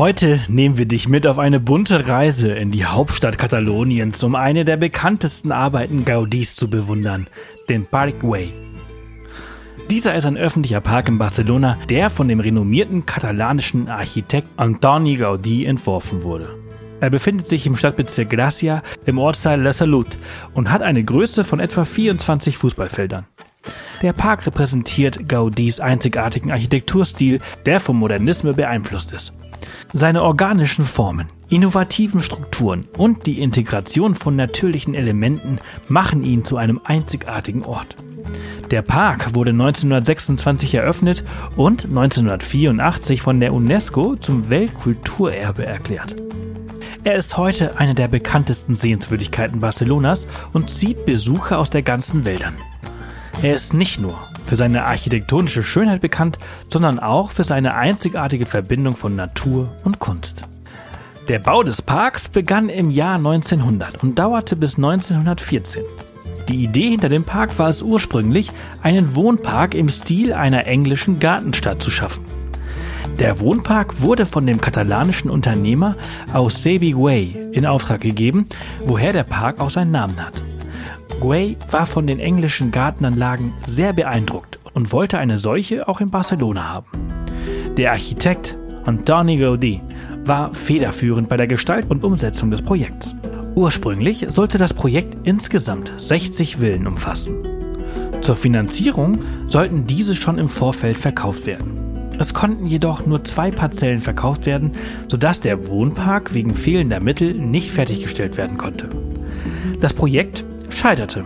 Heute nehmen wir dich mit auf eine bunte Reise in die Hauptstadt Kataloniens, um eine der bekanntesten Arbeiten Gaudis zu bewundern, den Parkway. Dieser ist ein öffentlicher Park in Barcelona, der von dem renommierten katalanischen Architekt Antoni Gaudí entworfen wurde. Er befindet sich im Stadtbezirk Gracia im Ortsteil La Salut und hat eine Größe von etwa 24 Fußballfeldern. Der Park repräsentiert Gaudis einzigartigen Architekturstil, der vom Modernismus beeinflusst ist. Seine organischen Formen, innovativen Strukturen und die Integration von natürlichen Elementen machen ihn zu einem einzigartigen Ort. Der Park wurde 1926 eröffnet und 1984 von der UNESCO zum Weltkulturerbe erklärt. Er ist heute eine der bekanntesten Sehenswürdigkeiten Barcelonas und zieht Besucher aus der ganzen Welt an. Er ist nicht nur für seine architektonische Schönheit bekannt, sondern auch für seine einzigartige Verbindung von Natur und Kunst. Der Bau des Parks begann im Jahr 1900 und dauerte bis 1914. Die Idee hinter dem Park war es ursprünglich, einen Wohnpark im Stil einer englischen Gartenstadt zu schaffen. Der Wohnpark wurde von dem katalanischen Unternehmer aus Sebi Guay in Auftrag gegeben, woher der Park auch seinen Namen hat. Guay war von den englischen Gartenanlagen sehr beeindruckt und wollte eine solche auch in Barcelona haben. Der Architekt Antoni Gaudí war federführend bei der Gestalt und Umsetzung des Projekts. Ursprünglich sollte das Projekt insgesamt 60 Villen umfassen. Zur Finanzierung sollten diese schon im Vorfeld verkauft werden. Es konnten jedoch nur zwei Parzellen verkauft werden, sodass der Wohnpark wegen fehlender Mittel nicht fertiggestellt werden konnte. Das Projekt scheiterte.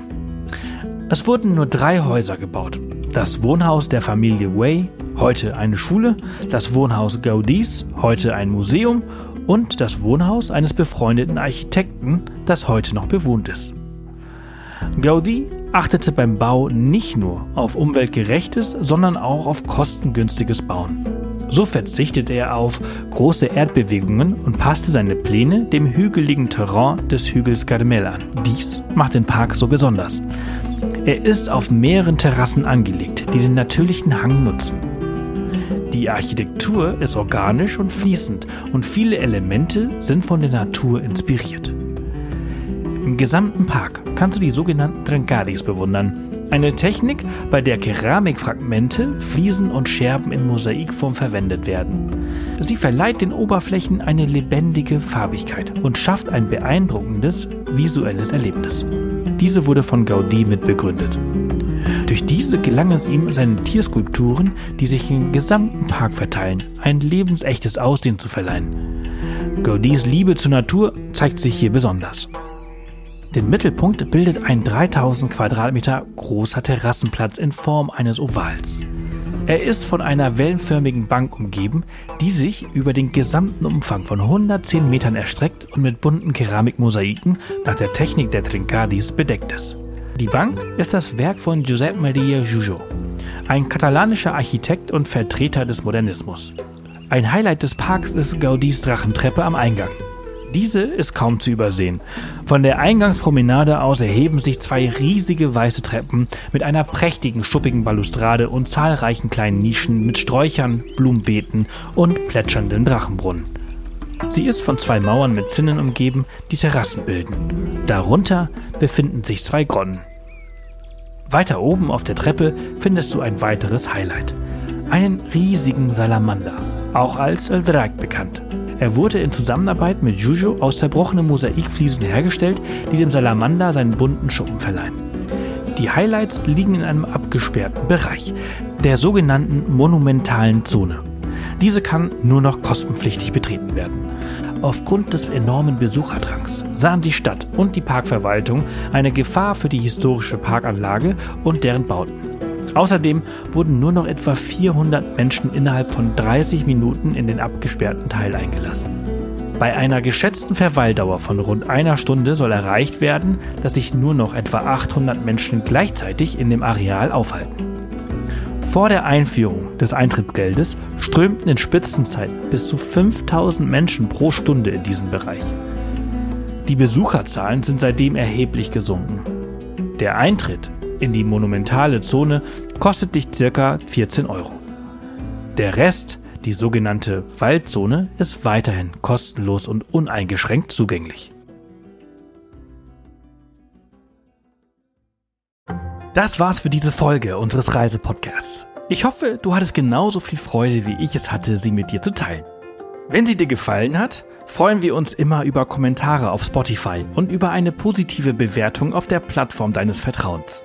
Es wurden nur drei Häuser gebaut. Das Wohnhaus der Familie Way, heute eine Schule, das Wohnhaus Gaudis, heute ein Museum und das Wohnhaus eines befreundeten Architekten, das heute noch bewohnt ist. Gaudí achtete beim Bau nicht nur auf umweltgerechtes, sondern auch auf kostengünstiges Bauen. So verzichtete er auf große Erdbewegungen und passte seine Pläne dem hügeligen Terrain des Hügels Carmel an. Dies macht den Park so besonders. Er ist auf mehreren Terrassen angelegt, die den natürlichen Hang nutzen. Die Architektur ist organisch und fließend und viele Elemente sind von der Natur inspiriert. Im gesamten Park kannst du die sogenannten Trencadis bewundern, eine Technik, bei der Keramikfragmente, Fliesen und Scherben in Mosaikform verwendet werden. Sie verleiht den Oberflächen eine lebendige Farbigkeit und schafft ein beeindruckendes visuelles Erlebnis. Diese wurde von Gaudí mitbegründet. Durch diese gelang es ihm, seinen Tierskulpturen, die sich im gesamten Park verteilen, ein lebensechtes Aussehen zu verleihen. Gaudís Liebe zur Natur zeigt sich hier besonders. Den Mittelpunkt bildet ein 3000 Quadratmeter großer Terrassenplatz in Form eines Ovals. Er ist von einer wellenförmigen Bank umgeben, die sich über den gesamten Umfang von 110 Metern erstreckt und mit bunten Keramikmosaiken nach der Technik der Trincadis bedeckt ist. Die Bank ist das Werk von Josep Maria Jujo, ein katalanischer Architekt und Vertreter des Modernismus. Ein Highlight des Parks ist Gaudis Drachentreppe am Eingang. Diese ist kaum zu übersehen. Von der Eingangspromenade aus erheben sich zwei riesige weiße Treppen mit einer prächtigen schuppigen Balustrade und zahlreichen kleinen Nischen mit Sträuchern, Blumenbeeten und plätschernden Drachenbrunnen. Sie ist von zwei Mauern mit Zinnen umgeben, die Terrassen bilden. Darunter befinden sich zwei Grotten. Weiter oben auf der Treppe findest du ein weiteres Highlight. Einen riesigen Salamander, auch als Eldrag bekannt. Er wurde in Zusammenarbeit mit Juju aus zerbrochenen Mosaikfliesen hergestellt, die dem Salamander seinen bunten Schuppen verleihen. Die Highlights liegen in einem abgesperrten Bereich, der sogenannten monumentalen Zone. Diese kann nur noch kostenpflichtig betreten werden. Aufgrund des enormen Besucherdrangs sahen die Stadt und die Parkverwaltung eine Gefahr für die historische Parkanlage und deren Bauten. Außerdem wurden nur noch etwa 400 Menschen innerhalb von 30 Minuten in den abgesperrten Teil eingelassen. Bei einer geschätzten Verweildauer von rund einer Stunde soll erreicht werden, dass sich nur noch etwa 800 Menschen gleichzeitig in dem Areal aufhalten. Vor der Einführung des Eintrittsgeldes strömten in Spitzenzeiten bis zu 5000 Menschen pro Stunde in diesen Bereich. Die Besucherzahlen sind seitdem erheblich gesunken. Der Eintritt in die monumentale Zone kostet dich ca. 14 Euro. Der Rest, die sogenannte Waldzone, ist weiterhin kostenlos und uneingeschränkt zugänglich. Das war's für diese Folge unseres Reisepodcasts. Ich hoffe, du hattest genauso viel Freude, wie ich es hatte, sie mit dir zu teilen. Wenn sie dir gefallen hat, freuen wir uns immer über Kommentare auf Spotify und über eine positive Bewertung auf der Plattform deines Vertrauens.